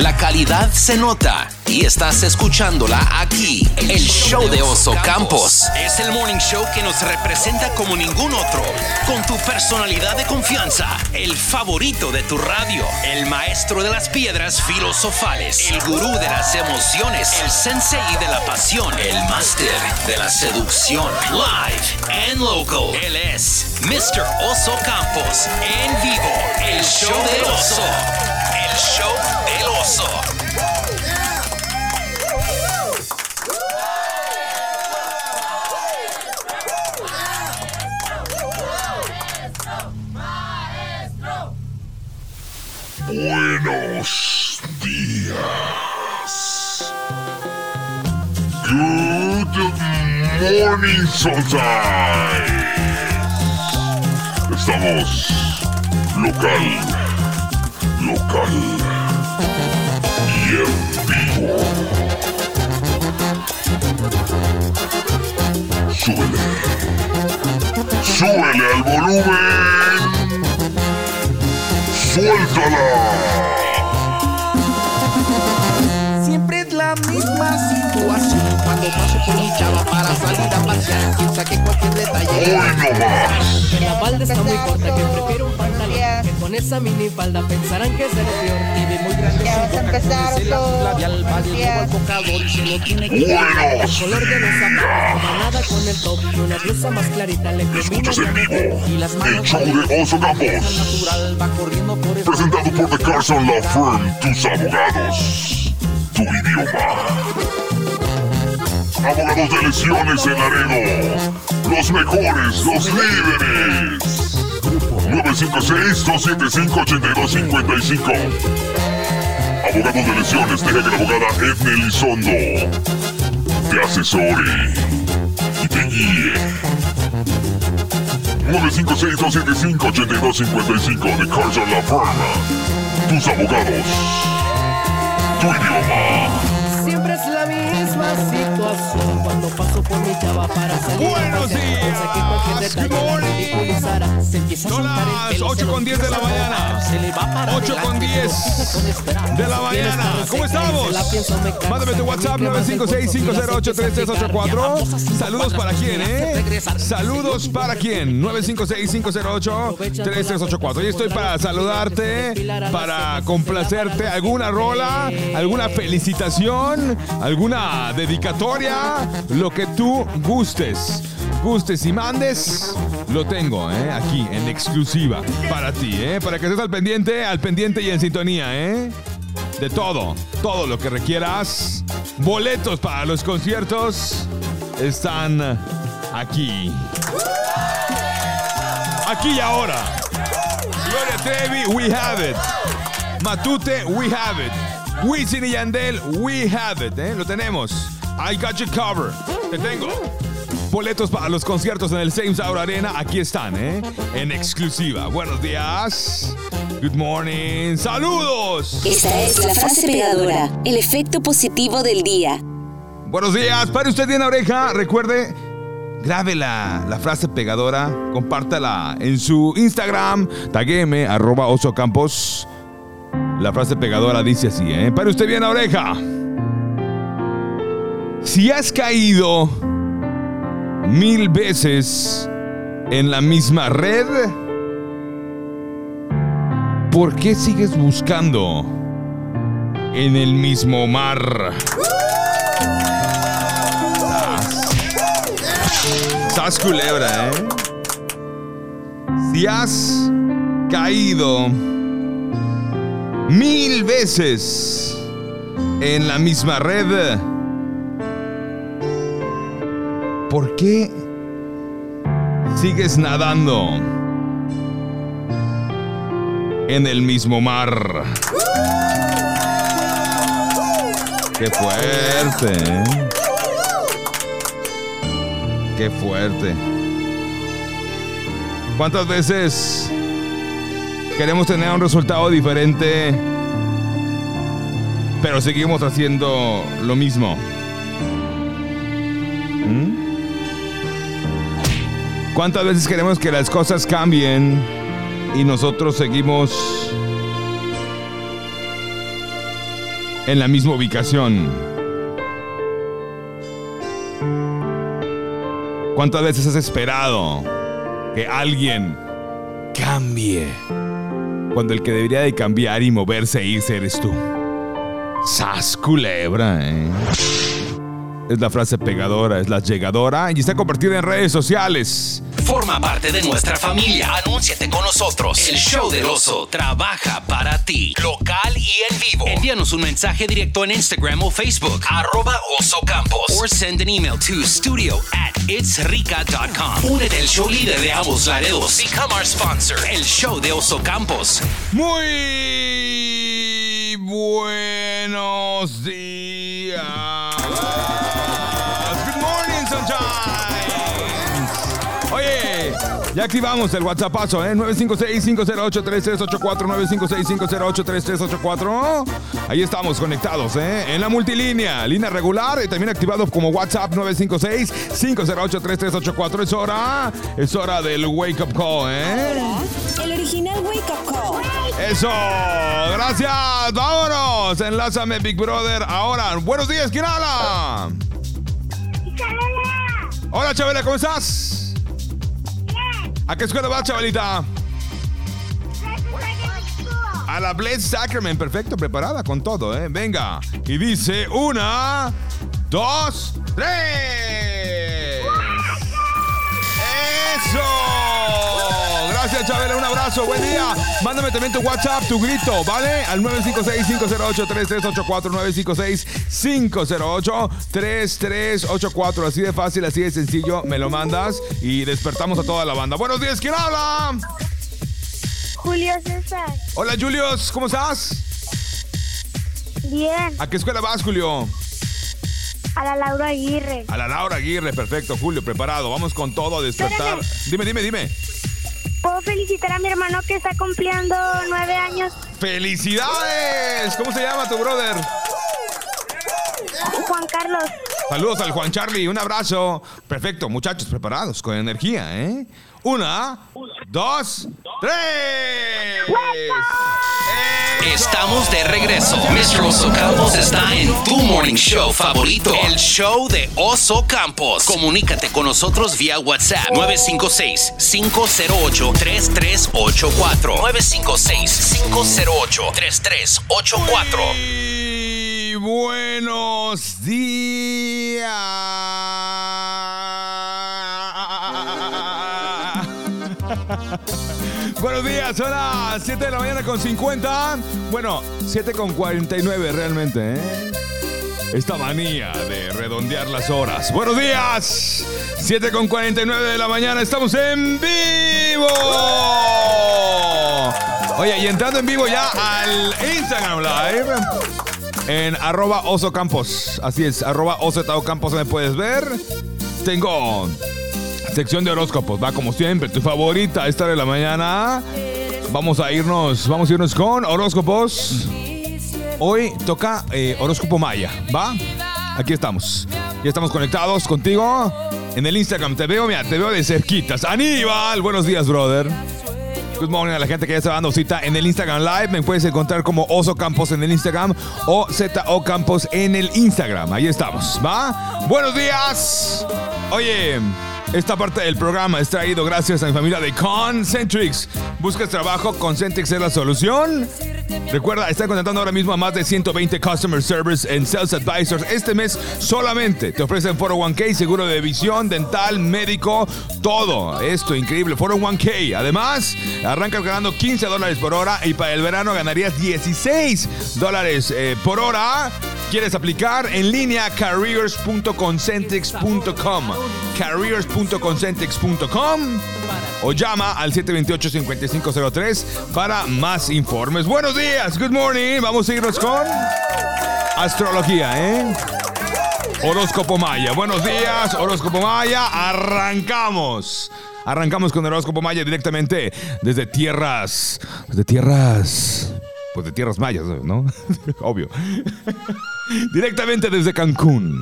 La calidad se nota y estás escuchándola aquí. El show de Oso Campos. Es el morning show que nos representa como ningún otro. Con tu personalidad de confianza. El favorito de tu radio. El maestro de las piedras filosofales. El gurú de las emociones. El sensei de la pasión. El máster de la seducción. Live and local. Él es Mr. Oso Campos. En vivo. El show del oso. El show del oso. Buenos días. Good morning, sunshine. Estamos local, local y en vivo. Súbele, súbele al volumen. ¡Suéltala! Siempre es la misma situación Cuando paso por mi chava para salir a pasear Piensa que cualquier detalle Hoy no más. La falda está muy corta, que prefiero con esa minifalda pensarán que seré peor. Y ve muy grande Ya vas a empezar, Oso. labial, al y se lo tiene que. El color de los zapatos, no va nada con el top. Y una blusa más clarita le combina en vivo. Y las el manos show de Oso Campos. natural va corriendo por el Presentado por The Carson Law Firm, tus abogados, tu idioma. Abogados de lesiones en Laredo, los mejores, los líderes. 956-275-8255. Abogados de lesiones, deja que la abogada Edna Elizondo te asesore y te guíe. 956-275-8255 de Carson La Firma. Tus abogados. Tu idioma. Siempre es la misma paso por mi chava para salir Buenos días. Good detalle la morning. ridiculizará. Se empieza a Son las pelo, 8 se lo con 10 de la mañana. mojar, se le va para 8 con adelante, 10 pero con esperanza. de la mañana. ¿Cómo estamos? Mándame tu WhatsApp Que me quema del cuerpo y las empieza a 956-508-3384. picar. Saludos para quién, ¿eh? Saludos para quién. 956-508-3384. Y estoy para saludarte, para complacerte. ¿Alguna rola? ¿Alguna felicitación? ¿Alguna dedicatoria? Lo que tú gustes. Gustes y mandes, lo tengo, ¿eh? Aquí, en exclusiva, para ti, ¿eh? Para que estés al pendiente, al pendiente y en sintonía, ¿eh? De todo, todo lo que requieras. Boletos para los conciertos están aquí. Aquí y ahora. Gloria Trevi, we have it. Matute, we have it. Wisin y Yandel, we have it. ¿eh? Lo tenemos. I got you covered. Te tengo. Boletos para los conciertos en el Same Sour Arena, aquí están, ¿eh? En exclusiva. Buenos días. Good morning. Saludos. Esta es la frase pegadora, el efecto positivo del día. Buenos días. Pare usted bien la oreja. Recuerde, grabe la, la frase pegadora, compártala en su Instagram, tagueme, arroba oso campos. La frase pegadora dice así, ¿eh? Pare usted bien la oreja. Si has caído mil veces en la misma red, ¿por qué sigues buscando en el mismo mar? Estás culebra, ¿eh? Si has caído mil veces en la misma red, ¿por qué sigues nadando en el mismo mar? Qué fuerte, ¿eh? Qué fuerte. ¿Cuántas veces queremos tener un resultado diferente, pero seguimos haciendo lo mismo? ¿Cuántas veces queremos que las cosas cambien y nosotros seguimos en la misma ubicación. ¿Cuántas veces has esperado que alguien cambie cuando el que debería de cambiar y moverse e irse eres tú? Sas culebra, ¿eh? Es la frase pegadora, es la llegadora y está compartida en redes sociales. Forma parte de nuestra familia. Anúnciate con nosotros. El show del oso trabaja para ti. Local y en vivo. Envíanos un mensaje directo en Instagram o Facebook. Arroba Oso Campos. Or send an email to studio at itsrica.com. Únete al show líder de ambos Laredos. Become our sponsor. El show de Oso Campos. Muy buenos días. Good morning, sunshine. Oye, ya activamos el WhatsAppazo, ¿eh? 956-508-3384, 956-508-3384. Ahí estamos conectados, ¿eh? En la multilínea, línea regular y también activado como WhatsApp 956-508-3384. Es hora, es hora del wake up call, ¿eh? El original Wake Up Call. Eso, gracias, vámonos. Enlázame, Big Brother. Ahora, buenos días, ¿quién habla? Hola, Chabela, ¿cómo estás? ¿A qué escuela vas, Chabelita? A la Blessed Sacrament, perfecto, preparada con todo, ¿eh? Venga. Y dice una, dos, tres. ¡Eso! Gracias, Chabela, un abrazo, buen día. Mándame también tu WhatsApp, tu grito, ¿vale? Al 956-508-3384, 956-508-3384. Así de fácil, así de sencillo, me lo mandas y despertamos a toda la banda. Buenos días, ¿quién habla? Julio César. Hola, Julius, ¿cómo estás? Bien. ¿A qué escuela vas, Julio? A la Laura Aguirre. A la Laura Aguirre, perfecto, Julio, preparado. Vamos con todo a despertar. Dime, dime, dime. ¿Puedo felicitar a mi hermano que está cumpliendo nueve años? ¡Felicidades! ¿Cómo se llama tu brother? Juan Carlos. Saludos al Juan Charlie, un abrazo. Perfecto, muchachos, preparados, con energía, ¿eh? Una, dos, tres. Estamos de regreso. Mr. Oso Campos está en tu morning show favorito, el show de Oso Campos. Comunícate con nosotros vía WhatsApp 956-508-3384. 956-508-3384. Buenos días. buenos días, son las 7 de la mañana con 50. Bueno, 7 con 49 realmente, ¿eh? Esta manía de redondear las horas. Buenos días. 7 con 49 de la mañana. Estamos en vivo. Oye, y entrando en vivo ya al Instagram Live. En arroba oso campos. Así es, arroba oso me puedes ver. Tengo sección de horóscopos, va como siempre, tu favorita esta de la mañana. Vamos a irnos, vamos a irnos con horóscopos. Hoy toca eh, horóscopo maya, ¿va? Aquí estamos. Ya estamos conectados contigo en el Instagram. Te veo, mira, te veo de cerquitas. Aníbal, buenos días, brother. Good morning a la gente que ya está dando cita en el Instagram Live. Me puedes encontrar como Oso Campos en el Instagram o ZO Campos en el Instagram. Ahí estamos, ¿va? Buenos días. Oye, esta parte del programa es traído gracias a mi familia de Concentrix. ¿Buscas trabajo? Concentrix es la solución. Recuerda, está contratando ahora mismo a más de 120 Customer Service en Sales Advisors. Este mes solamente te ofrecen 401k, seguro de visión, dental, médico, todo. Esto increíble, 401k. Además, arrancas ganando 15 dólares por hora y para el verano ganarías 16 dólares eh, por hora. ¿Quieres aplicar? En línea careers.concentrix.com careers.concentrix.com o llama al 728-5503 para más informes. Buenos días, good morning. Vamos a irnos con astrología, ¿eh? Horóscopo Maya. Buenos días, Horóscopo Maya. Arrancamos. Arrancamos con el Horóscopo Maya directamente desde tierras, desde tierras pues de tierras mayas, ¿no? Obvio. Directamente desde Cancún,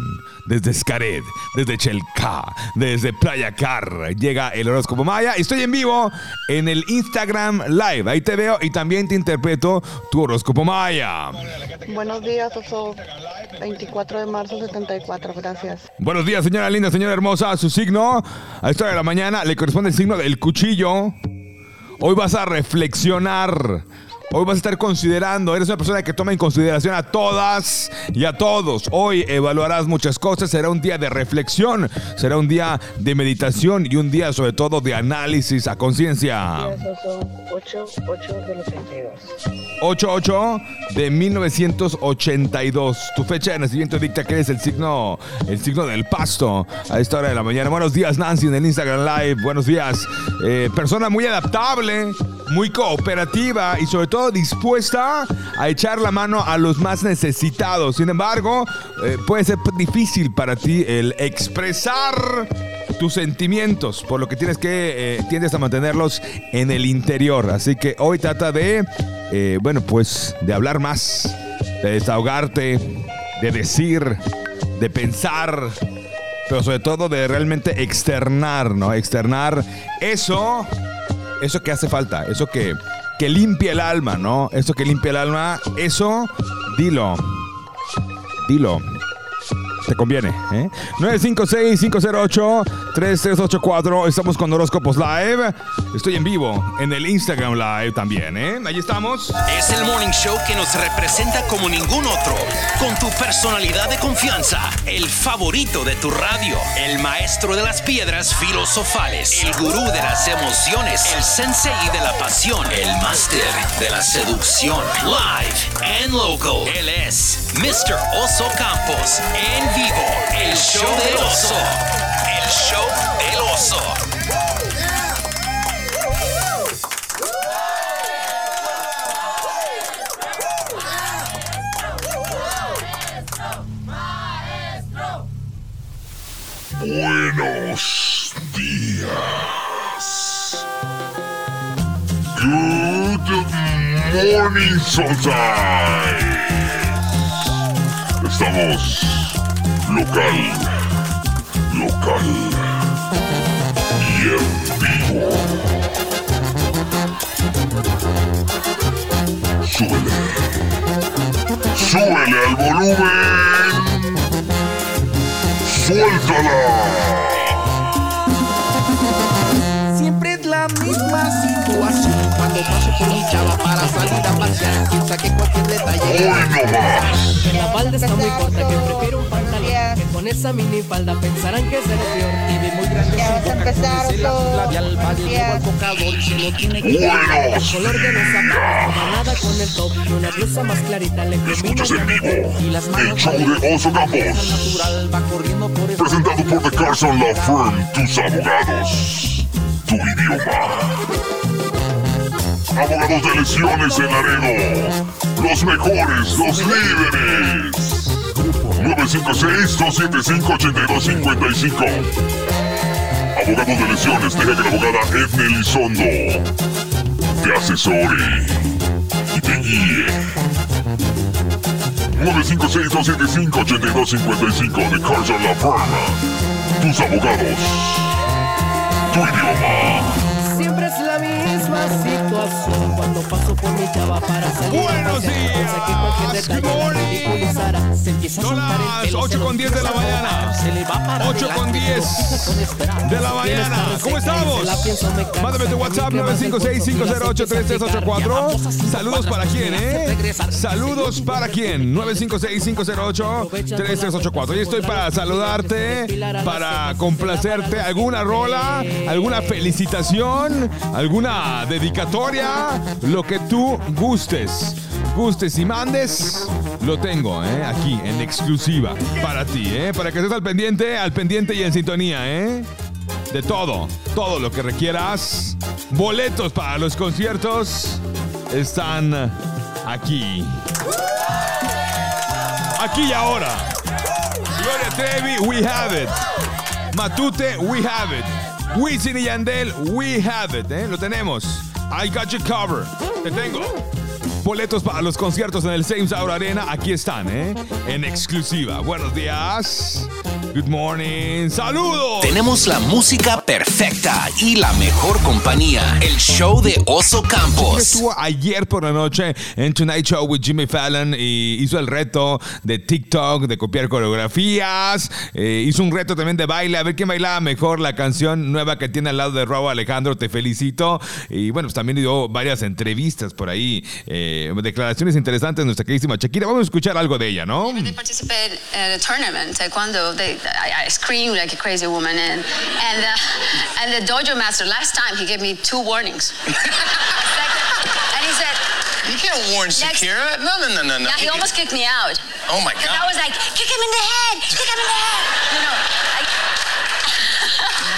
desde Xcaret, desde Chelca, desde Playa Car, llega el horóscopo maya. Estoy en vivo en el Instagram Live. Ahí te veo y también te interpreto tu horóscopo maya. Buenos días, Oso. 24 de marzo 74, gracias. Buenos días, señora linda, señora hermosa. Su signo, a esta hora de la mañana, le corresponde el signo del cuchillo. Hoy vas a reflexionar. Hoy vas a estar considerando, eres una persona que toma en consideración a todas y a todos. Hoy evaluarás muchas cosas, será un día de reflexión, será un día de meditación y un día sobre todo de análisis a conciencia. 88 del 82. 88 de 1982. Tu fecha de nacimiento dicta que eres el signo, el signo del pasto a esta hora de la mañana. Buenos días, Nancy, en el Instagram Live. Buenos días. Eh, persona muy adaptable, muy cooperativa y sobre todo dispuesta a echar la mano a los más necesitados. Sin embargo, eh, puede ser difícil para ti el expresar tus sentimientos, por lo que tienes que, eh, tiendes a mantenerlos en el interior. Así que hoy trata de, eh, bueno, pues de hablar más, de desahogarte, de decir, de pensar, pero sobre todo de realmente externar, ¿no? Externar eso, eso que hace falta, eso que, que limpia el alma, ¿no? Eso que limpia el alma, eso, dilo, dilo. Te conviene, ¿eh? 956-508-3384. Estamos con Horóscopos Live. Estoy en vivo en el Instagram Live también, ¿eh? Ahí estamos. Es el morning show que nos representa como ningún otro, con tu personalidad de confianza, el favorito de tu radio, el maestro de las piedras filosofales, el gurú de las emociones, el sensei de la pasión, el máster de la seducción, live and local. Él es Mr. Oso Campos, en vivo, el show del oso, el show del oso. Buenos días. Good morning, sunshine. Estamos local, local y en vivo. Súbele. Súbele al volumen. ¡Suéltala! Siempre es la misma situación Cuando paso por mi chava para salir a pasear Piensa que cualquier detalle Hoy no más. La falda está muy corta, esa minifalda pensarán que seré peor. Y ve muy grande Ya su vas a boca, la Oso. labial al y se lo tiene que quitar Buenos El color de los zapatos, combinada con el top y una blusa más clarita le combina Escuchas en vivo Y las el manos show de Oso Campos. natural Va corriendo por el Presentado por The Carson Law Firm, tus abogados, tu idioma. Abogados de lesiones en Laredo, los mejores, los líderes. 956-275-8255. Abogados de lesiones, deja que la abogada Edna Elizondo te asesore y te guíe. 956-275-8255 de Carson La Firma. Tus abogados. Tu idioma. Por mi chava para salir. Buenos días. Que Son las pelo, 8 se lo con 10 de la mañana. mojar, Se le va para 8 con adelante, 10 lo con esperanza. de la mañana. ¿Cómo estamos? Mándame tu WhatsApp 956-508-3384. Saludos para quién, ¿eh? Saludos para quién. 956-508-3384. Y estoy para saludarte, para complacerte. ¿Alguna rola? ¿Alguna felicitación? ¿Alguna dedicatoria? Lo que tú gustes. Gustes y mandes, lo tengo, ¿eh? Aquí, en exclusiva, para ti, ¿eh? Para que estés al pendiente, al pendiente y en sintonía, ¿eh? de todo, todo lo que requieras. Boletos para los conciertos están aquí. Aquí y ahora. Gloria Trevi, we have it. Matute, we have it. Wisin y Yandel, we have it. ¿eh? Lo tenemos. I got you covered. Te tengo. boletos para los conciertos en el Same Hour Arena. Aquí están, ¿eh? En exclusiva. Buenos días. Good morning. Saludos. Tenemos la música perfecta y la mejor compañía. El show de Oso Campos. Estuvo ayer por la noche en Tonight Show with Jimmy Fallon y hizo el reto de TikTok, de copiar coreografías. Eh, hizo un reto también de baile, a ver quién bailaba mejor la canción nueva que tiene al lado de Raúl Alejandro. Te felicito. Y bueno, pues también dio varias entrevistas por ahí, eh, declaraciones interesantes de nuestra queridísima Shakira. Vamos a escuchar algo de ella, ¿no? They participated in a tournament, taekwondo. They, I, I screamed like a crazy woman, and and uh, and the dojo master last time he gave me two warnings. and he said, You can't warn Next- Shakira. No, no, no, no, no. yeah, he almost kicked me out. Oh my Because I was like, kick him in the head, kick him in the head. You know, I,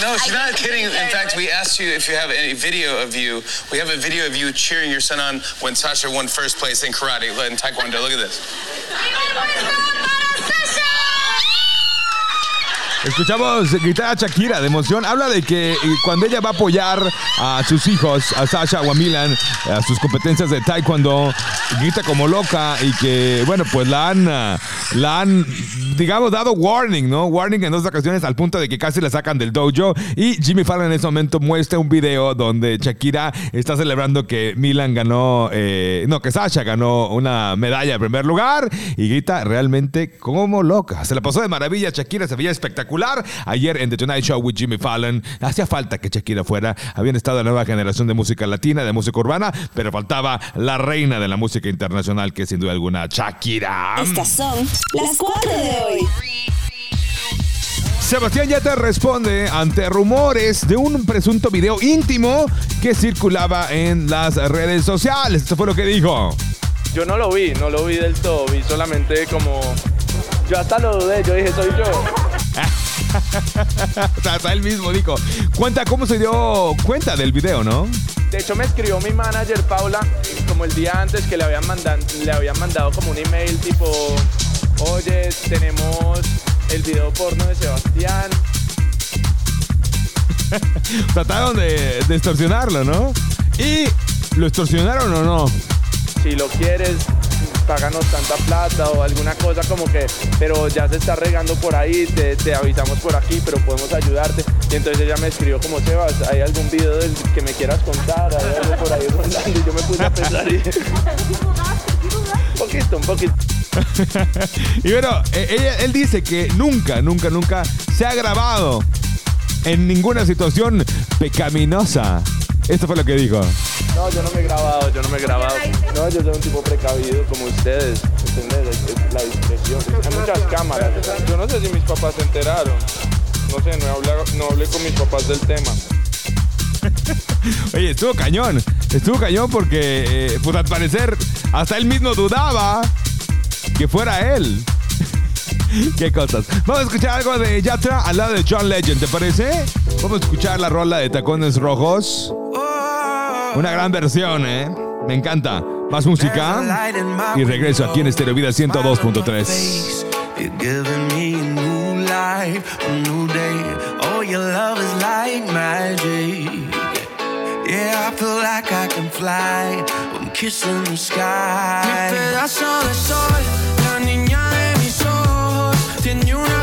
No, she's I not kidding. In fact, we asked you if you have any video of you. We have a video of you cheering your son on when Sasha won first place in karate, in taekwondo. Look at this. Escuchamos gritar a Shakira de emoción. Habla de que eh, cuando ella va a apoyar a sus hijos, a Sasha o a Milan, a sus competencias de taekwondo, grita como loca y que, bueno, pues la han, la han, digamos, dado warning, ¿no? Warning en dos ocasiones al punto de que casi la sacan del dojo. Y Jimmy Fallon en ese momento muestra un video donde Shakira está celebrando que Milan ganó, eh, no, que Sasha ganó una medalla en primer lugar y grita realmente como loca. Se la pasó de maravilla, Shakira se veía espectacular. Ayer en The Tonight Show with Jimmy Fallon, hacía falta que Shakira fuera. Habían estado la nueva generación de música latina, de música urbana, pero faltaba la reina de la música internacional, que es sin duda alguna Shakira. Estas son las 4 de hoy. Sebastián ya te responde ante rumores de un presunto video íntimo que circulaba en las redes sociales. Esto fue lo que dijo. Yo no lo vi, no lo vi del todo, vi solamente como... Yo hasta lo dudé, yo dije, soy yo. o sea, hasta él mismo dijo. Cuenta cómo se dio cuenta del video, ¿no? De hecho me escribió mi manager Paula como el día antes que le habían, mandan- le habían mandado como un email tipo, oye, tenemos el video porno de Sebastián. Trataron de, de extorsionarlo, ¿no? Y lo extorsionaron o no. Si lo quieres, páganos tanta plata o alguna cosa como que, pero ya se está regando por ahí, te, te avisamos por aquí, pero podemos ayudarte. Y entonces ella me escribió como, Sebas, ¿hay algún video que me quieras contar? ¿Hay algo por ahí? Y yo me puse a pensar y... un poquito, un poquito. y bueno, eh, él dice que nunca, nunca, nunca se ha grabado en ninguna situación pecaminosa. Esto fue lo que dijo. No, yo no me he grabado, yo no me he grabado. No, yo soy un tipo precavido como ustedes, ¿entendés? Es- la discreción. Hay muchas cámaras. Yo no sé si mis papás se enteraron. No sé, no hablé, no hablé con mis papás del tema. Oye, estuvo cañón. Estuvo cañón porque, eh, pues al parecer, hasta él mismo dudaba que fuera él. Qué cosas. Vamos a escuchar algo de Yatra al lado de John Legend, ¿te parece? Vamos a escuchar la rola de Tacones Rojos. Una gran versión, ¿eh? Me encanta. Más música. Y regreso aquí en Stereo Vida 102.3. You're giving me a new life, a new day. Oh, your love is like magic. Yeah, I feel like I can fly. I'm kissing the sky. Mi pedazo de sol, ojos, tiene una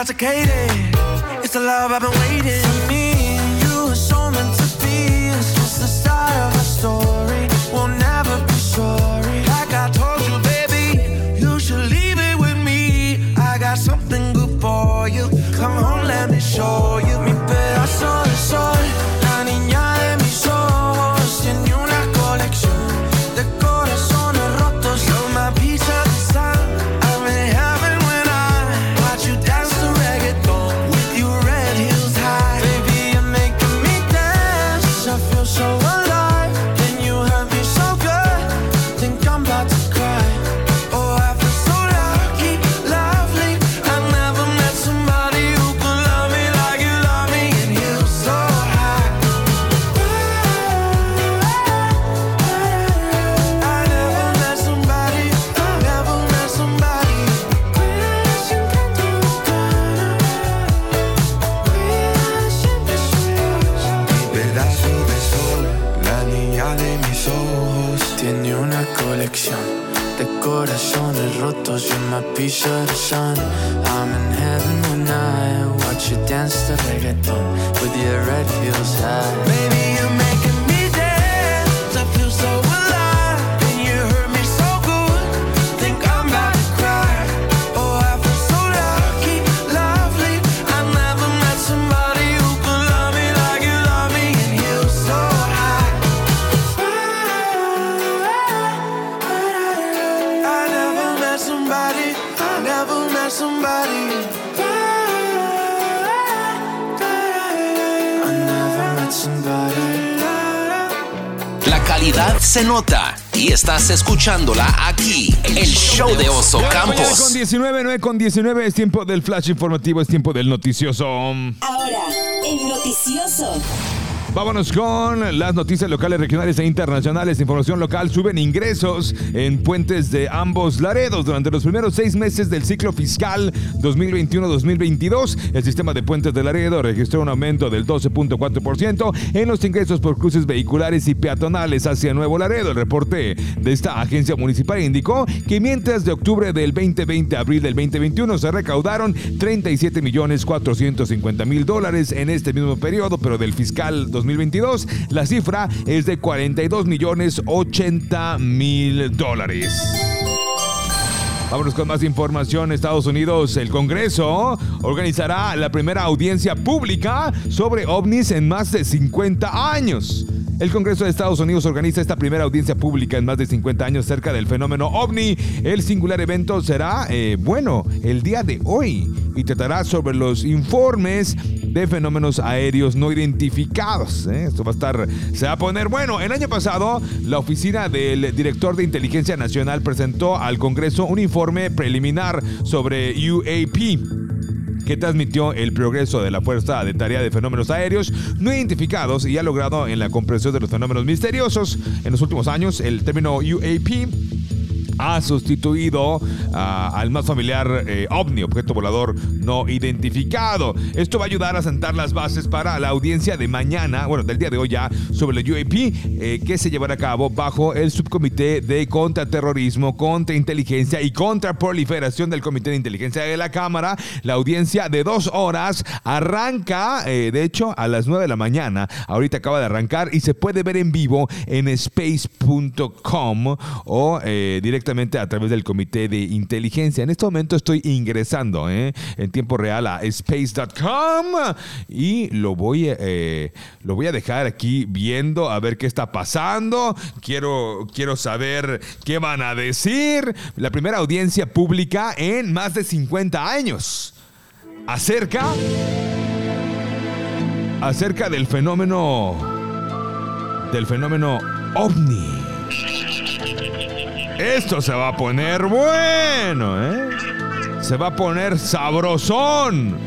intoxicated. It's the love I've been waiting. La calidad se nota y estás escuchándola aquí, el show de Oso Campos. con 19, 9 con 19 es tiempo del flash informativo, es tiempo del noticioso. Ahora, el noticioso. Vámonos con las noticias locales, regionales e internacionales. Información local, suben ingresos en puentes de ambos Laredos. Durante los primeros seis meses del ciclo fiscal 2021-2022, el sistema de puentes de Laredo registró un aumento del 12.4% en los ingresos por cruces vehiculares y peatonales hacia Nuevo Laredo. El reporte de esta agencia municipal indicó que mientras de octubre del 2020 a abril del 2021 se recaudaron 37 millones 450 mil dólares en este mismo periodo, pero del fiscal 2022 la cifra es de 42 millones 80 mil dólares. Vámonos con más información. Estados Unidos, el Congreso organizará la primera audiencia pública sobre ovnis en más de 50 años. El Congreso de Estados Unidos organiza esta primera audiencia pública en más de 50 años cerca del fenómeno ovni. El singular evento será, eh, bueno, el día de hoy y tratará sobre los informes de fenómenos aéreos no identificados. ¿eh? Esto va a estar, se va a poner bueno. El año pasado, la oficina del director de inteligencia nacional presentó al Congreso un informe preliminar sobre UAP que transmitió el progreso de la Fuerza de Tarea de Fenómenos Aéreos no identificados y ha logrado en la comprensión de los fenómenos misteriosos. En los últimos años, el término UAP ha sustituido ah, al más familiar eh, ovni, objeto volador no identificado. Esto va a ayudar a sentar las bases para la audiencia de mañana, bueno, del día de hoy ya, sobre el UAP, eh, que se llevará a cabo bajo el subcomité de contraterrorismo, contrainteligencia y contraproliferación del Comité de Inteligencia de la Cámara. La audiencia de dos horas arranca, eh, de hecho, a las 9 de la mañana. Ahorita acaba de arrancar y se puede ver en vivo en space.com o eh, a través del Comité de Inteligencia. En este momento estoy ingresando eh, en tiempo real a space.com y lo voy, eh, lo voy a dejar aquí viendo a ver qué está pasando. Quiero, quiero saber qué van a decir. La primera audiencia pública en más de 50 años. Acerca acerca del fenómeno del fenómeno ovni. Esto se va a poner bueno, ¿eh? Se va a poner sabrosón.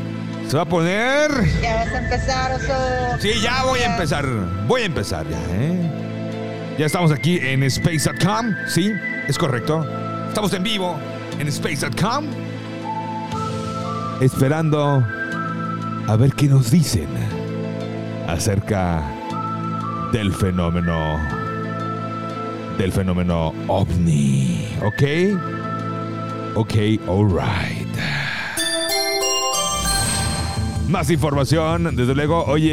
Se va a poner Ya vas a empezar, oso. Sí, ya voy a empezar. Voy a empezar ya, ¿eh? Ya estamos aquí en space.com, sí, es correcto. Estamos en vivo en space.com. Esperando a ver qué nos dicen acerca del fenómeno del fenómeno ovni, ¿ok? Ok, alright. Más información, desde luego. Oye,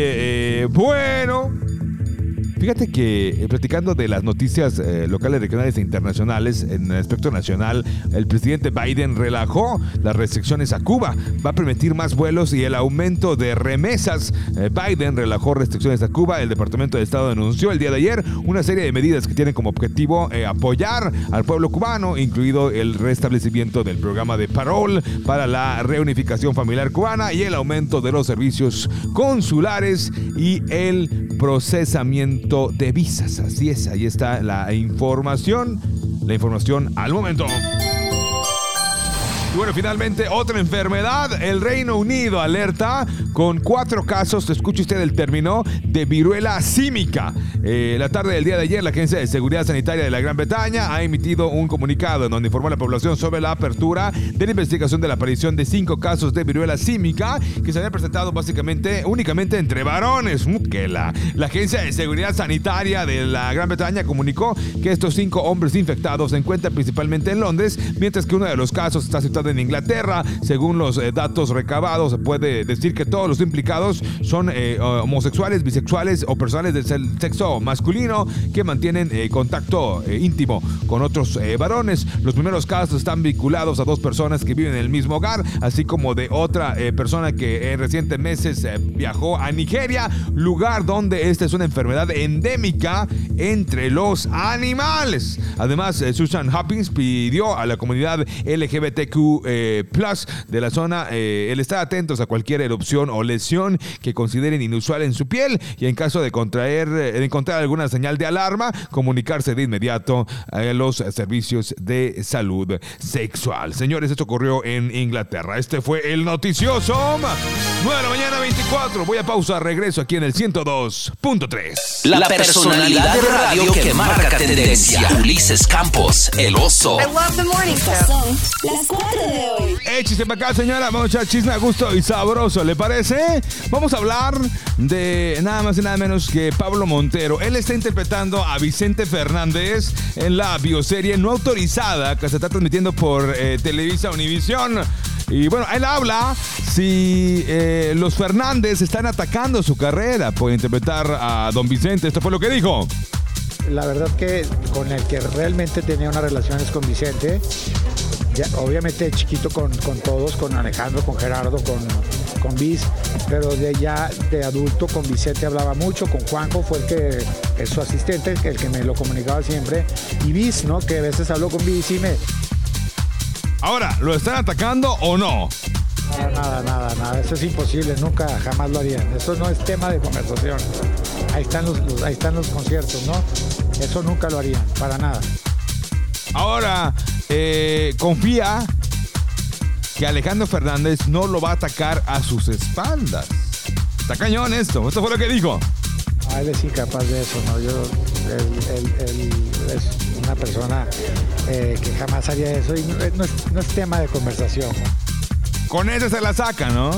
eh, bueno. Fíjate que eh, platicando de las noticias eh, locales, regionales e internacionales en el aspecto nacional, el presidente Biden relajó las restricciones a Cuba. Va a permitir más vuelos y el aumento de remesas. Eh, Biden relajó restricciones a Cuba. El Departamento de Estado anunció el día de ayer una serie de medidas que tienen como objetivo apoyar al pueblo cubano, incluido el restablecimiento del programa de parol para la reunificación familiar cubana y el aumento de los servicios consulares y el procesamiento de visas. Así es, ahí está la información. La información al momento. Bueno, finalmente otra enfermedad. El Reino Unido alerta con cuatro casos, escuche usted el término, de viruela símica. Eh, la tarde del día de ayer, la Agencia de Seguridad Sanitaria de la Gran Bretaña ha emitido un comunicado en donde informó a la población sobre la apertura de la investigación de la aparición de cinco casos de viruela símica que se habían presentado básicamente únicamente entre varones. Mm, que la, la Agencia de Seguridad Sanitaria de la Gran Bretaña comunicó que estos cinco hombres infectados se encuentran principalmente en Londres, mientras que uno de los casos está situado en Inglaterra. Según los eh, datos recabados, se puede decir que todos los implicados son eh, homosexuales, bisexuales o personas del sexo masculino que mantienen eh, contacto eh, íntimo con otros eh, varones. Los primeros casos están vinculados a dos personas que viven en el mismo hogar, así como de otra eh, persona que en recientes meses eh, viajó a Nigeria, lugar donde esta es una enfermedad endémica entre los animales. Además, eh, Susan Hopkins pidió a la comunidad LGBTQ eh, plus de la zona eh, el estar atentos a cualquier erupción o lesión que consideren inusual en su piel y en caso de contraer, eh, de encontrar alguna señal de alarma, comunicarse de inmediato a los servicios de salud sexual. Señores, esto ocurrió en Inglaterra. Este fue el noticioso. 9 de la mañana 24. Voy a pausa, regreso aquí en el 102.3. La personalidad de radio que marca tendencia. Ulises Campos, el oso. Estas son las 4 de hoy. Échese para acá, señora. Vamos a echar chisme a gusto y sabroso, ¿le parece? Vamos a hablar de nada más y nada menos que Pablo Montero. Él está interpretando a Vicente Fernández en la bioserie no autorizada que se está transmitiendo por eh, Televisa Univisión. Y bueno, él habla si eh, los Fernández están atacando su carrera por interpretar a Don Vicente. Esto fue lo que dijo. La verdad que con el que realmente tenía unas relaciones con Vicente, ya, obviamente chiquito con, con todos, con Alejandro, con Gerardo, con, con Viz, pero de ya de adulto con Vicente hablaba mucho, con Juanjo fue el que es su asistente, el que me lo comunicaba siempre, y Viz, ¿no? Que a veces habló con Viz y me... Ahora, ¿lo están atacando o no? Nada, nada, nada, nada, eso es imposible, nunca, jamás lo harían. Eso no es tema de conversación. Ahí están los, los- ahí están los conciertos, ¿no? Eso nunca lo harían, para nada. Ahora, eh, confía que Alejandro Fernández no lo va a atacar a sus espaldas. Está cañón esto. Esto fue lo que dijo. Ah, él es incapaz de eso, ¿no? Yo, él, él- él es una persona eh, que jamás haría eso y no, no es, no es tema de conversación. Con ese se la saca, ¿no?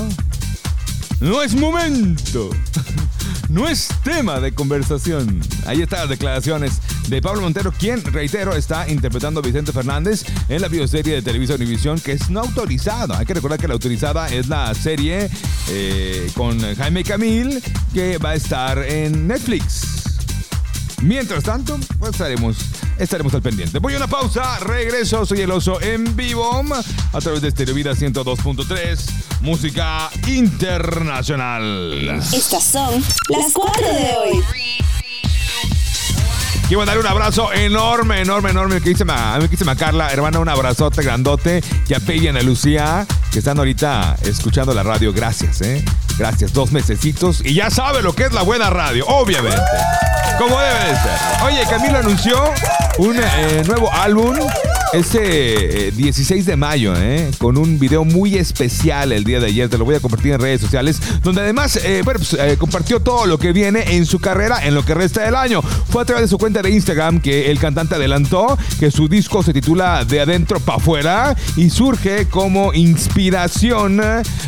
No es momento. No es tema de conversación. Ahí están las declaraciones de Pablo Montero, quien, reitero, está interpretando a Vicente Fernández en la bioserie de Televisa Univisión, que es no autorizada. Hay que recordar que la autorizada es la serie eh, con Jaime Camil, que va a estar en Netflix. Mientras tanto, pues estaremos, estaremos al pendiente. Voy a una pausa, regreso, soy el oso en vivo a través de Stereo Vida 102.3, música internacional. Estas son las 4 de hoy. Quiero darle un abrazo enorme, enorme, enorme. Que dice a mí que dice Carla, hermana, un abrazote grandote. Y a y Ana Lucía, que están ahorita escuchando la radio. Gracias, ¿eh? Gracias, dos mesecitos. Y ya sabe lo que es la buena radio, obviamente. Como debe de ser. Oye, Camilo anunció un eh, nuevo álbum este eh, 16 de mayo, ¿eh? Con un video muy especial el día de ayer. Te lo voy a compartir en redes sociales. Donde además, eh, pues, eh, compartió todo lo que viene en su carrera en lo que resta del año. Fue a través de su cuenta de Instagram que el cantante adelantó que su disco se titula De Adentro para Afuera y surge como inspiración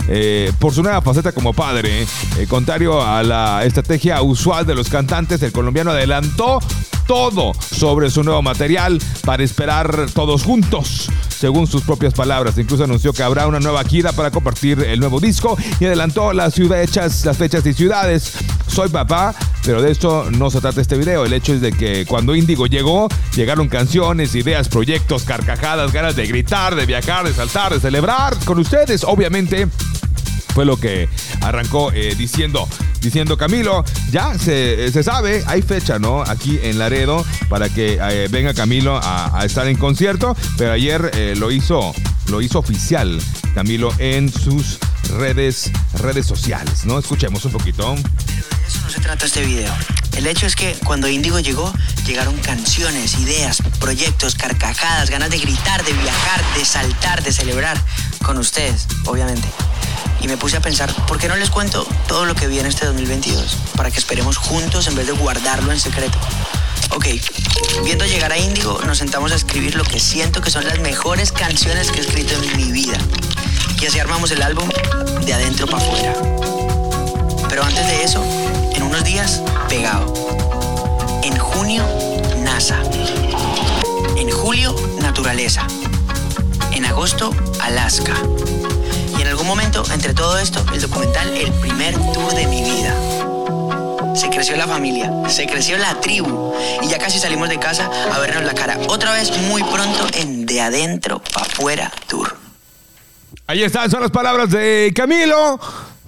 eh, por su nueva faceta como padre. Eh, contrario a la estrategia usual de los cantantes, el colombiano adelantó todo sobre su nuevo material para esperar todos juntos, según sus propias palabras. Incluso anunció que habrá una nueva gira para compartir el nuevo disco y adelantó las ciudades, las fechas y ciudades. Soy papá, pero de esto no se trata este video. El hecho es de que cuando Índigo llegó, llegaron canciones, ideas, proyectos, carcajadas, ganas de gritar, de viajar, de saltar, de celebrar con ustedes, obviamente fue lo que arrancó eh, diciendo, diciendo Camilo, ya se, se sabe, hay fecha, ¿no? Aquí en Laredo para que eh, venga Camilo a, estar en concierto, pero ayer eh, lo hizo, lo hizo oficial Camilo en sus redes, redes sociales, ¿no? Escuchemos un poquito. Eso no se trata este video. El hecho es que cuando Índigo llegó, llegaron canciones, ideas, proyectos, carcajadas, ganas de gritar, de viajar, de saltar, de celebrar. Con ustedes, obviamente. Y me puse a pensar, ¿por qué no les cuento todo lo que viene este 2022? Para que esperemos juntos en vez de guardarlo en secreto. Ok, viendo llegar a Índigo, nos sentamos a escribir lo que siento que son las mejores canciones que he escrito en mi vida. Y así armamos el álbum de adentro para afuera. Pero antes de eso, en unos días, pegado. En junio, NASA. En julio, naturaleza. En agosto, Alaska. En algún momento, entre todo esto, el documental El primer tour de mi vida. Se creció la familia, se creció la tribu y ya casi salimos de casa a vernos la cara otra vez muy pronto en De Adentro para Afuera Tour. Ahí están, son las palabras de Camilo.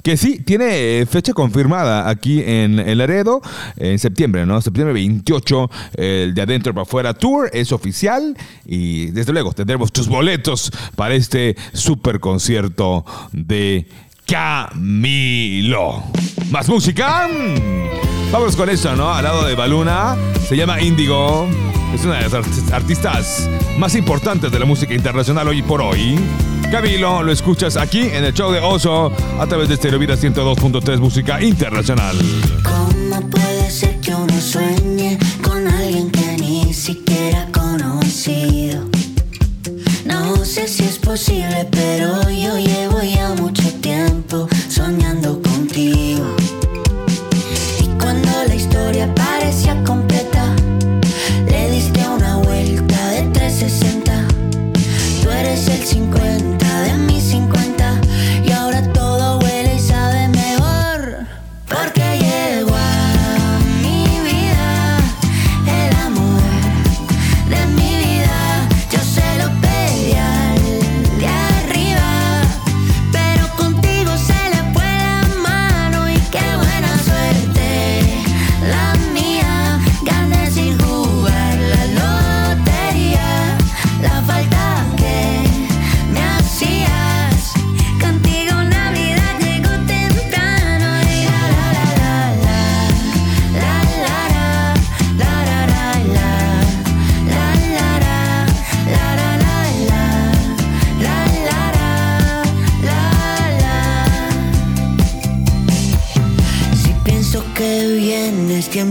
Que sí, tiene fecha confirmada aquí en el Laredo, en septiembre, ¿no? Septiembre 28, el de adentro para afuera tour es oficial y desde luego tendremos tus boletos para este super concierto de Camilo. ¿Más música? Vamos con eso, ¿no? Al lado de Baluna, se llama Indigo. Es una de las art- artistas más importantes de la música internacional hoy por hoy. Camilo, lo escuchas aquí en el show de Oso a través de Stereo Vida 102.3 Música Internacional. ¿Cómo puede ser que uno sueñe con alguien que ni siquiera conocido? No sé si es posible, pero yo llevo ya mucho tiempo soñando contigo.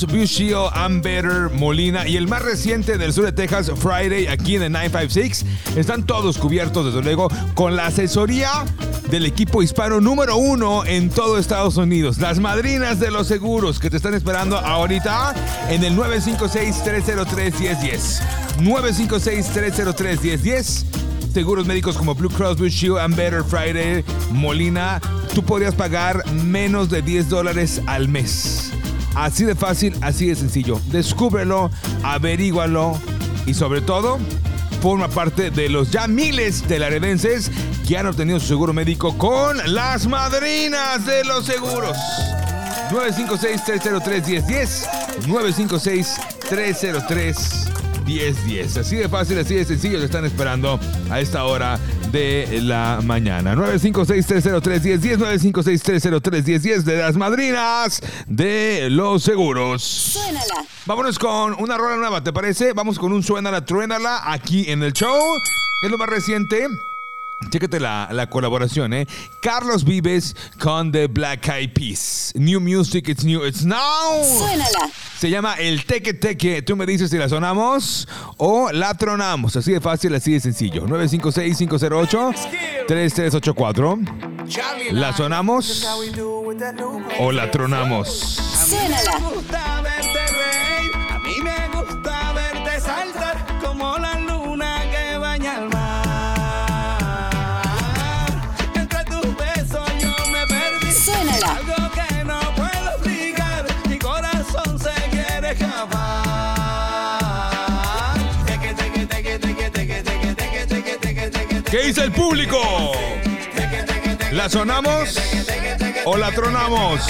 Shield, I'm Better, Molina y el más reciente del sur de Texas, Friday, aquí en el 956, están todos cubiertos, desde luego, con la asesoría del equipo hispano número uno en todo Estados Unidos. Las madrinas de los seguros que te están esperando ahorita en el 956-303-1010. 956-303-1010. Seguros médicos como Blue Cross Blue Shield, and Better Friday, Molina, tú podrías pagar menos de 10 dólares al mes. Así de fácil, así de sencillo. Descúbrelo, averígualo y sobre todo, forma parte de los ya miles de laredenses que han obtenido su seguro médico con las madrinas de los seguros. 956-303-1010. 956-303-1010. Así de fácil, así de sencillo. Te están esperando a esta hora de la mañana. 956-303-1010. 956-303-1010 de las madrinas de los seguros. Suénala. Vámonos con una rola nueva, ¿te parece? Vamos con un Suénala, Truénala aquí en el show. Es lo más reciente. Chécate la, la colaboración, ¿eh? Carlos Vives con The Black Eyed Peas. New music, it's new, it's now. Suénala. Se llama El Teque Teque. Tú me dices si la sonamos o la tronamos. Así de fácil, así de sencillo. 956-508-3384. ¿La sonamos o la tronamos? Suénala. ¿Qué dice el público? ¿La sonamos o la tronamos?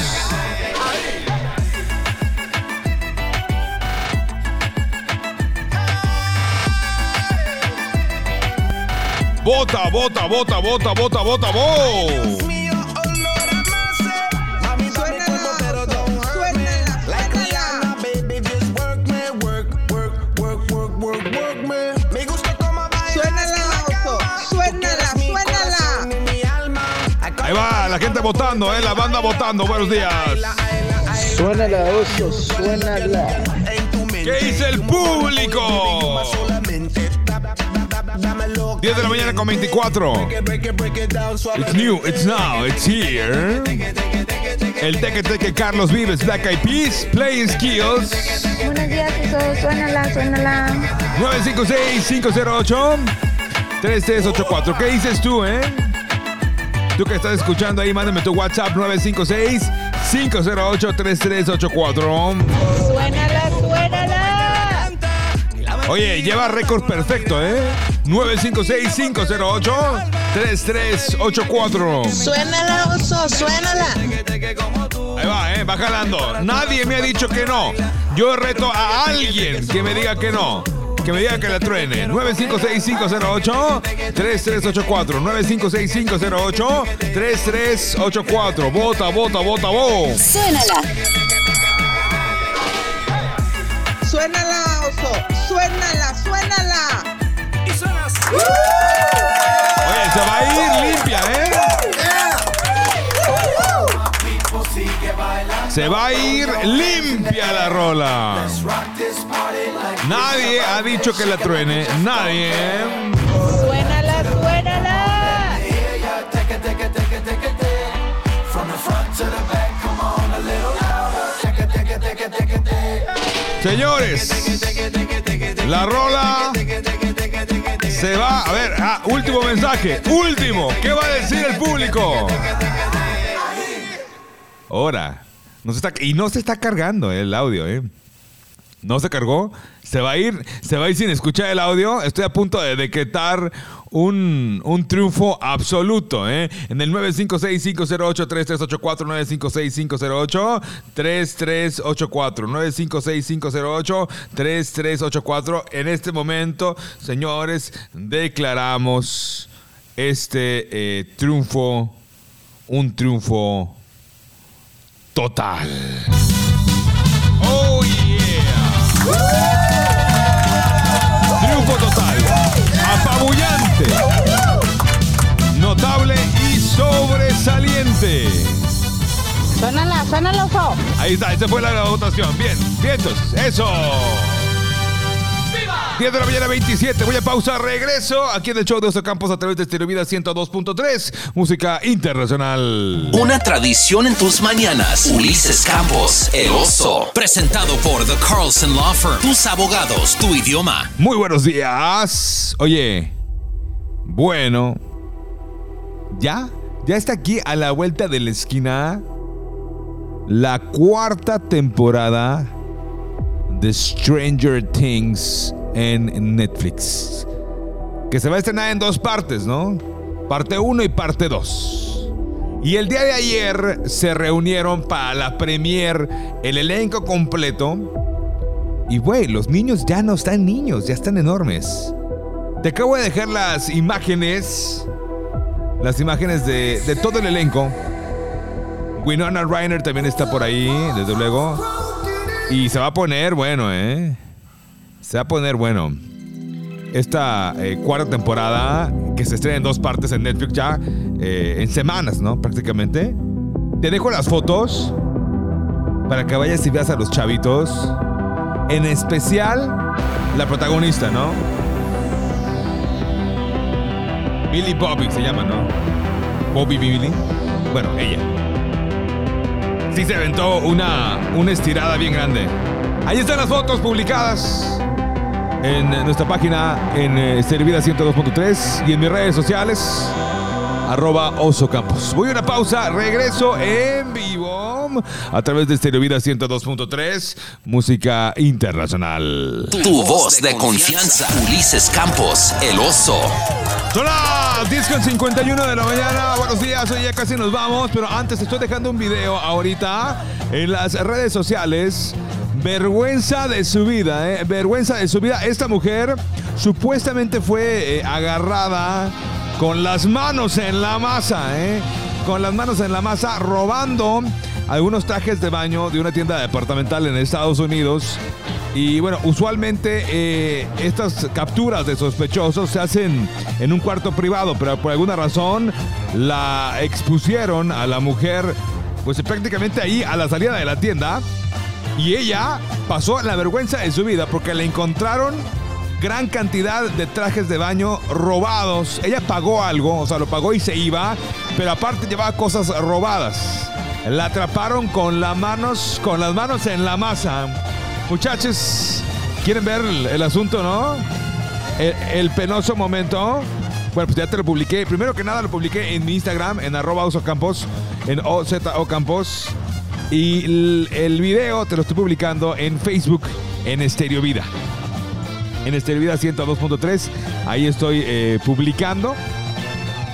Bota, bota, bota, bota, bota, bota, bota. Ahí va la gente votando, ¿eh? La banda votando. Buenos días. Suénala, oso, suénala. ¿Qué dice el público? 10 de la mañana con 24. It's new, it's now, it's here. El teque teque Carlos Vives, Black Eyed Peas, Playing Skills. Buenos días, eso. Suénala, suénala. 956-508-3384. ¿Qué dices tú, eh? Tú que estás escuchando ahí, mándame tu WhatsApp 956-508-3384. Suénala, suénala. Oye, lleva récord perfecto, ¿eh? 956-508-3384. Suénala, oso, suénala. Ahí va, ¿eh? Va jalando. Nadie me ha dicho que no. Yo reto a alguien que me diga que no. Que me diga que la truene. 956-508-3384. 956-508-3384. Vota, vota, vota, vota. Suénala. Suénala, oso. Suénala, suénala. Oye, se va a ir limpia, ¿eh? Se va a ir limpia la rola. Nadie ha dicho que la truene. Nadie. Suénala, suénala. Señores, la rola se va. A ver, ah, último mensaje. Último. ¿Qué va a decir el público? Ahora. No se está, y no se está cargando el audio, ¿eh? No se cargó. Se va a ir, se va a ir sin escuchar el audio. Estoy a punto de decretar un, un triunfo absoluto, ¿eh? En el 956-508-3384, 956-508-3384, 956-508-3384. En este momento, señores, declaramos este eh, triunfo, un triunfo total. Oh yeah. Triunfo total. Apabullante. Notable y sobresaliente. Suena el oso. Ahí está, esa fue la votación. Bien, vientos, eso. 10 de la mañana 27, voy a pausa, regreso aquí en el show de Oso Campos a través de Estéreo Vida 102.3, música internacional. Una tradición en tus mañanas. Ulises Campos, el oso. Presentado por The Carlson Law Firm. Tus abogados, tu idioma. Muy buenos días. Oye, bueno, ya, ya está aquí a la vuelta de la esquina la cuarta temporada de Stranger Things en Netflix. Que se va a estrenar en dos partes, ¿no? Parte 1 y parte 2. Y el día de ayer se reunieron para la premier el elenco completo. Y güey, los niños ya no están niños, ya están enormes. Te acabo de dejar las imágenes. Las imágenes de, de todo el elenco. Winona Ryder también está por ahí, desde luego. Y se va a poner bueno, ¿eh? Se va a poner bueno. Esta eh, cuarta temporada, que se estrena en dos partes en Netflix ya, eh, en semanas, ¿no? Prácticamente. Te dejo las fotos para que vayas y veas a los chavitos. En especial, la protagonista, ¿no? Billy Bobby se llama, ¿no? Bobby Billy. Bueno, ella. Sí se aventó una, una estirada bien grande. Ahí están las fotos publicadas en nuestra página en eh, Servida 102.3 y en mis redes sociales. Arroba Oso Campos. Voy a una pausa, regreso en vivo a través de Stereo Vida 102.3, música internacional. Tu voz de confianza. Ulises Campos, el oso. 10 con 51 de la mañana. Buenos días, hoy ya casi nos vamos, pero antes estoy dejando un video ahorita en las redes sociales. Vergüenza de su vida, ¿eh? Vergüenza de su vida. Esta mujer supuestamente fue eh, agarrada con las manos en la masa, ¿eh? Con las manos en la masa, robando algunos trajes de baño de una tienda departamental en Estados Unidos. Y bueno, usualmente eh, estas capturas de sospechosos se hacen en un cuarto privado, pero por alguna razón la expusieron a la mujer, pues prácticamente ahí a la salida de la tienda. Y ella pasó la vergüenza de su vida porque le encontraron gran cantidad de trajes de baño robados. Ella pagó algo, o sea, lo pagó y se iba, pero aparte llevaba cosas robadas. La atraparon con las manos, con las manos en la masa. Muchachos, ¿quieren ver el, asunto, no? El, penoso momento. Bueno, pues ya te lo publiqué. Primero que nada lo publiqué en mi Instagram, en arroba Campos, en OZO Campos. Y el, video te lo estoy publicando en Facebook, en Estéreo Vida. En Estéreo Vida 102.3. Ahí estoy eh, publicando,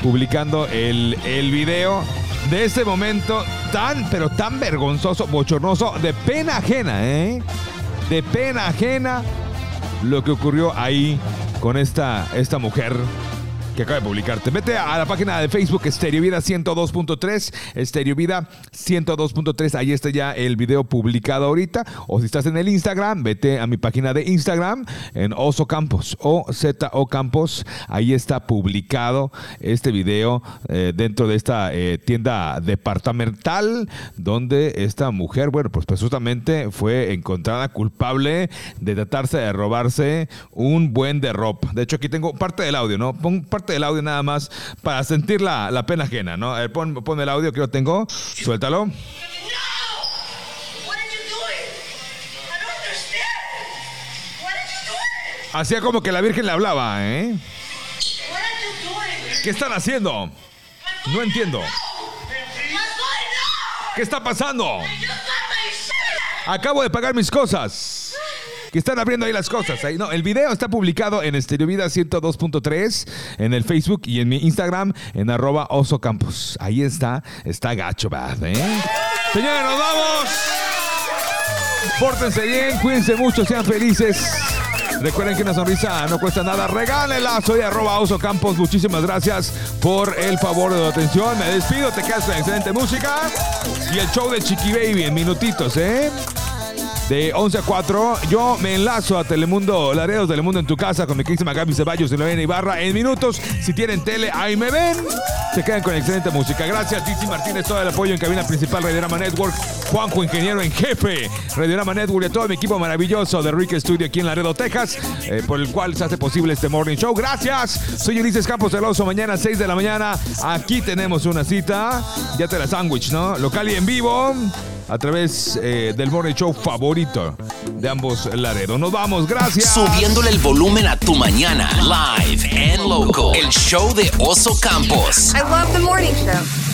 publicando el, el video de este momento tan, pero tan vergonzoso, bochornoso, de pena ajena, ¿eh? De pena ajena lo que ocurrió ahí con esta, esta mujer que acaba de publicarte. Vete a la página de Facebook Estéreo Vida 102.3, Estéreo Vida 102.3, ahí está ya el video publicado ahorita. O si estás en el Instagram, vete a mi página de Instagram en Oso Campos, o Z O Campos, ahí está publicado este video eh, dentro de esta eh, tienda departamental donde esta mujer, bueno, pues presuntamente fue encontrada culpable de tratarse de robarse un buen de ropa. De hecho, aquí tengo parte del audio, ¿no? Pon parte del audio nada más para sentir la, la pena ajena, ¿no? A ver, pon, pon el audio que lo tengo, suéltalo. Hacía como que la Virgen le hablaba, ¿eh? ¿Qué están haciendo? No entiendo. ¿Qué está pasando? Acabo de pagar mis cosas. Que están abriendo ahí las cosas. Ahí, no, el video está publicado en Estéreo Vida 102.3, en el Facebook y en mi Instagram, en arroba Oso Campos. Ahí está, está gacho, ¿eh? Señores, nos vamos. Pórtense bien, cuídense mucho, sean felices. Recuerden que una sonrisa no cuesta nada. Regálela. Soy arroba Oso Campos. Muchísimas gracias por el favor de tu atención. Me despido. Te quedas con excelente música. Y el show de Chiqui Baby en minutitos, ¿eh? De 11 a 4. Yo me enlazo a Telemundo, Laredo Telemundo en tu casa con mi querísima Gaby Ceballos y Lorena Ibarra en minutos. Si tienen tele, ahí me ven. Se quedan con excelente música. Gracias, Titi Martínez, todo el apoyo en cabina principal, Radiorama Network. Juanjo, ingeniero en jefe, Radiorama Network y a todo mi equipo maravilloso de Rick Studio aquí en Laredo, Texas, eh, por el cual se hace posible este morning show. Gracias. Soy Ulises Campos del Oso. Mañana 6 de la mañana. Aquí tenemos una cita. Ya te la sándwich, ¿no? Local y en vivo. A través eh, del morning show favorito de ambos Laredo. Nos vamos, gracias. Subiéndole el volumen a tu mañana. Live and local. El show de Oso Campos. I love the morning show.